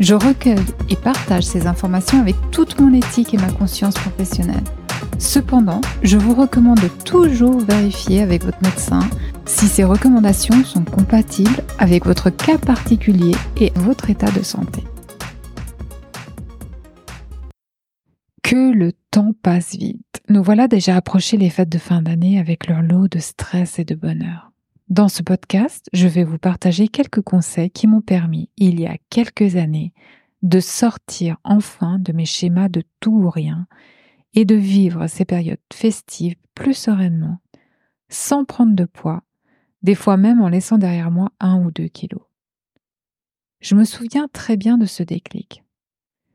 Je recueille et partage ces informations avec toute mon éthique et ma conscience professionnelle. Cependant, je vous recommande toujours vérifier avec votre médecin si ces recommandations sont compatibles avec votre cas particulier et votre état de santé. Que le temps passe vite. Nous voilà déjà approchés les fêtes de fin d'année avec leur lot de stress et de bonheur. Dans ce podcast, je vais vous partager quelques conseils qui m'ont permis, il y a quelques années, de sortir enfin de mes schémas de tout ou rien et de vivre ces périodes festives plus sereinement, sans prendre de poids, des fois même en laissant derrière moi un ou deux kilos. Je me souviens très bien de ce déclic.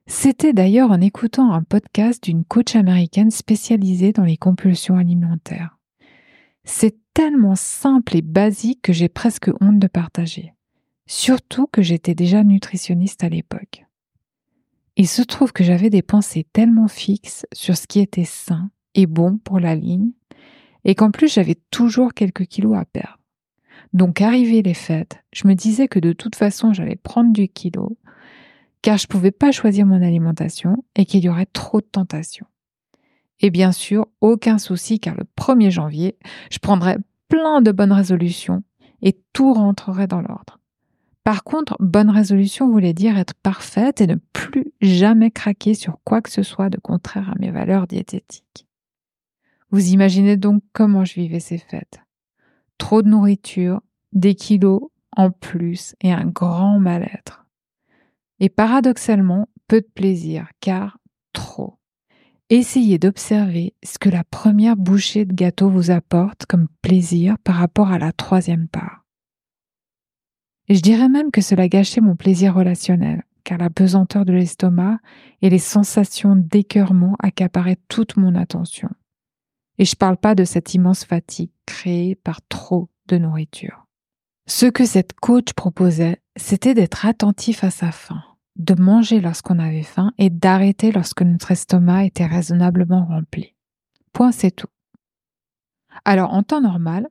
C'était d'ailleurs en écoutant un podcast d'une coach américaine spécialisée dans les compulsions alimentaires. C'est tellement simple et basique que j'ai presque honte de partager. Surtout que j'étais déjà nutritionniste à l'époque. Il se trouve que j'avais des pensées tellement fixes sur ce qui était sain et bon pour la ligne, et qu'en plus j'avais toujours quelques kilos à perdre. Donc arrivé les fêtes, je me disais que de toute façon j'allais prendre du kilo, car je ne pouvais pas choisir mon alimentation et qu'il y aurait trop de tentations. Et bien sûr, aucun souci car le 1er janvier, je prendrai plein de bonnes résolutions et tout rentrerait dans l'ordre. Par contre, bonne résolution voulait dire être parfaite et ne plus jamais craquer sur quoi que ce soit de contraire à mes valeurs diététiques. Vous imaginez donc comment je vivais ces fêtes. Trop de nourriture, des kilos en plus et un grand mal-être. Et paradoxalement, peu de plaisir, car trop. Essayez d'observer ce que la première bouchée de gâteau vous apporte comme plaisir par rapport à la troisième part. Je dirais même que cela gâchait mon plaisir relationnel, car la pesanteur de l'estomac et les sensations d'écœurement accaparaient toute mon attention. Et je parle pas de cette immense fatigue créée par trop de nourriture. Ce que cette coach proposait, c'était d'être attentif à sa faim, de manger lorsqu'on avait faim et d'arrêter lorsque notre estomac était raisonnablement rempli. Point, c'est tout. Alors, en temps normal,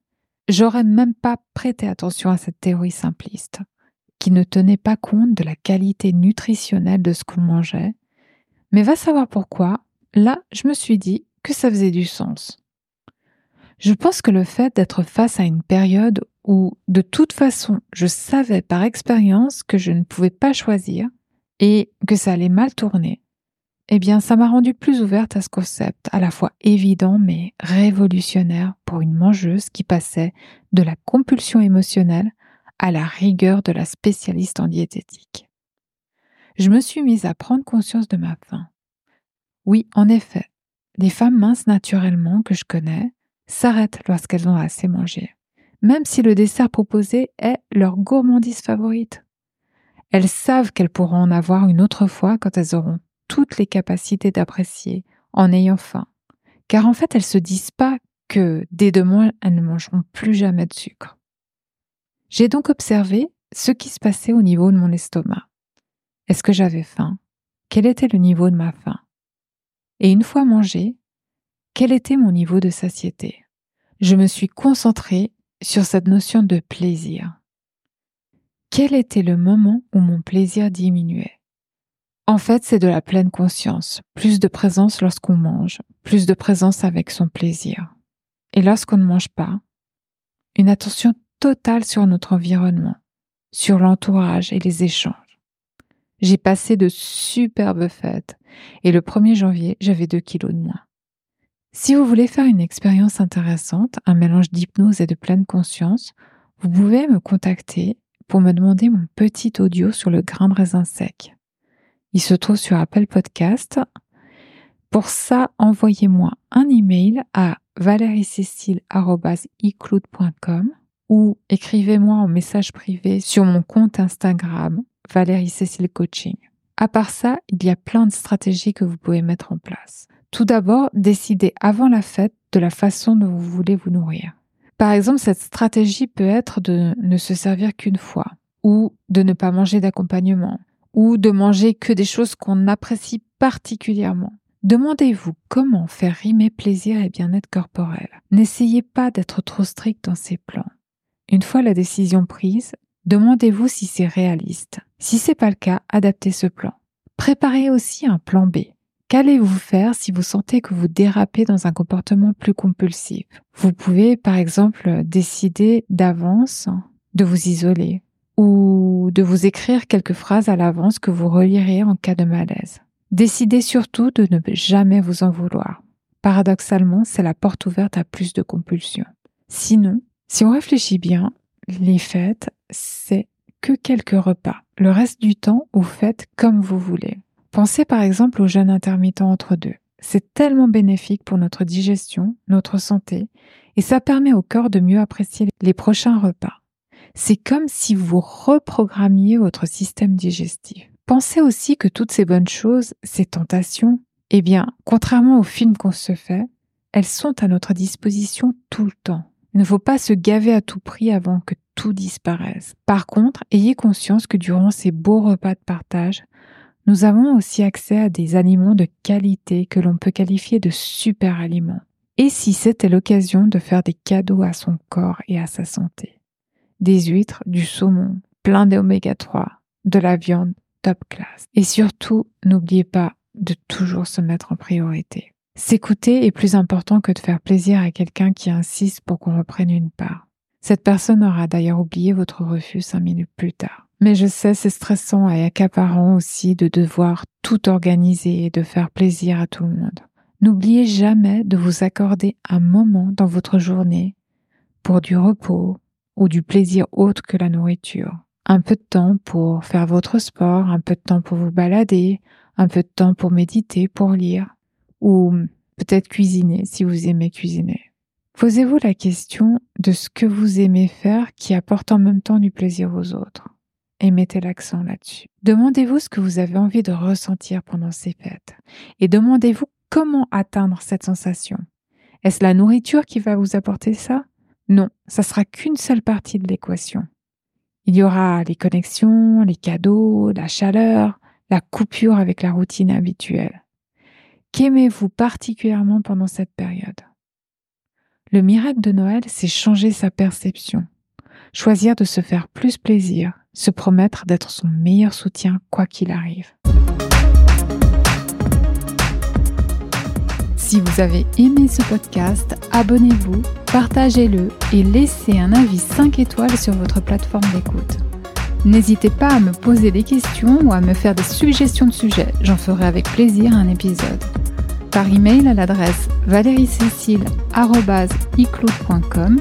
j'aurais même pas prêté attention à cette théorie simpliste, qui ne tenait pas compte de la qualité nutritionnelle de ce qu'on mangeait. Mais va savoir pourquoi, là, je me suis dit que ça faisait du sens. Je pense que le fait d'être face à une période où, de toute façon, je savais par expérience que je ne pouvais pas choisir, et que ça allait mal tourner, eh bien ça m'a rendu plus ouverte à ce concept, à la fois évident mais révolutionnaire pour une mangeuse qui passait de la compulsion émotionnelle à la rigueur de la spécialiste en diététique. Je me suis mise à prendre conscience de ma faim. Oui, en effet, les femmes minces naturellement que je connais s'arrêtent lorsqu'elles ont assez mangé, même si le dessert proposé est leur gourmandise favorite. Elles savent qu'elles pourront en avoir une autre fois quand elles auront toutes les capacités d'apprécier en ayant faim. Car en fait, elles se disent pas que dès demain, elles ne mangeront plus jamais de sucre. J'ai donc observé ce qui se passait au niveau de mon estomac. Est-ce que j'avais faim? Quel était le niveau de ma faim? Et une fois mangé, quel était mon niveau de satiété? Je me suis concentrée sur cette notion de plaisir. Quel était le moment où mon plaisir diminuait? En fait, c'est de la pleine conscience, plus de présence lorsqu'on mange, plus de présence avec son plaisir. Et lorsqu'on ne mange pas, une attention totale sur notre environnement, sur l'entourage et les échanges. J'ai passé de superbes fêtes et le 1er janvier, j'avais 2 kilos de moins. Si vous voulez faire une expérience intéressante, un mélange d'hypnose et de pleine conscience, vous pouvez me contacter pour me demander mon petit audio sur le grain de raisin sec. Il se trouve sur Apple Podcast. Pour ça, envoyez-moi un email à valeriecécile.icloud.com ou écrivez-moi en message privé sur mon compte Instagram Valérie Cécile Coaching. À part ça, il y a plein de stratégies que vous pouvez mettre en place. Tout d'abord, décidez avant la fête de la façon dont vous voulez vous nourrir. Par exemple, cette stratégie peut être de ne se servir qu'une fois, ou de ne pas manger d'accompagnement, ou de manger que des choses qu'on apprécie particulièrement. Demandez-vous comment faire rimer plaisir et bien-être corporel. N'essayez pas d'être trop strict dans ces plans. Une fois la décision prise, demandez-vous si c'est réaliste. Si c'est pas le cas, adaptez ce plan. Préparez aussi un plan B. Qu'allez-vous faire si vous sentez que vous dérapez dans un comportement plus compulsif? Vous pouvez par exemple décider d'avance de vous isoler ou de vous écrire quelques phrases à l'avance que vous relirez en cas de malaise. Décidez surtout de ne jamais vous en vouloir. Paradoxalement, c'est la porte ouverte à plus de compulsions. Sinon, si on réfléchit bien, les fêtes, c'est que quelques repas. Le reste du temps, vous faites comme vous voulez. Pensez par exemple au jeûne intermittent entre deux. C'est tellement bénéfique pour notre digestion, notre santé, et ça permet au corps de mieux apprécier les prochains repas. C'est comme si vous reprogrammiez votre système digestif. Pensez aussi que toutes ces bonnes choses, ces tentations, eh bien, contrairement aux films qu'on se fait, elles sont à notre disposition tout le temps. Il ne faut pas se gaver à tout prix avant que tout disparaisse. Par contre, ayez conscience que durant ces beaux repas de partage, nous avons aussi accès à des aliments de qualité que l'on peut qualifier de super aliments. Et si c'était l'occasion de faire des cadeaux à son corps et à sa santé? Des huîtres, du saumon, plein d'oméga 3, de la viande top class. Et surtout, n'oubliez pas de toujours se mettre en priorité. S'écouter est plus important que de faire plaisir à quelqu'un qui insiste pour qu'on reprenne une part. Cette personne aura d'ailleurs oublié votre refus cinq minutes plus tard. Mais je sais, c'est stressant et accaparant aussi de devoir tout organiser et de faire plaisir à tout le monde. N'oubliez jamais de vous accorder un moment dans votre journée pour du repos ou du plaisir autre que la nourriture. Un peu de temps pour faire votre sport, un peu de temps pour vous balader, un peu de temps pour méditer, pour lire ou peut-être cuisiner si vous aimez cuisiner. Posez-vous la question de ce que vous aimez faire qui apporte en même temps du plaisir aux autres et mettez l'accent là-dessus. Demandez-vous ce que vous avez envie de ressentir pendant ces fêtes et demandez-vous comment atteindre cette sensation. Est-ce la nourriture qui va vous apporter ça? Non, ça sera qu'une seule partie de l'équation. Il y aura les connexions, les cadeaux, la chaleur, la coupure avec la routine habituelle. Qu'aimez-vous particulièrement pendant cette période? Le miracle de Noël, c'est changer sa perception, choisir de se faire plus plaisir, se promettre d'être son meilleur soutien quoi qu'il arrive. Si vous avez aimé ce podcast, abonnez-vous, partagez-le et laissez un avis 5 étoiles sur votre plateforme d'écoute. N'hésitez pas à me poser des questions ou à me faire des suggestions de sujets, j'en ferai avec plaisir un épisode. Par email à l'adresse valeriecécile.com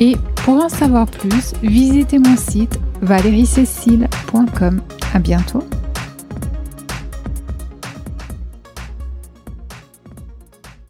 et pour en savoir plus, visitez mon site valeriecécile.com. À bientôt!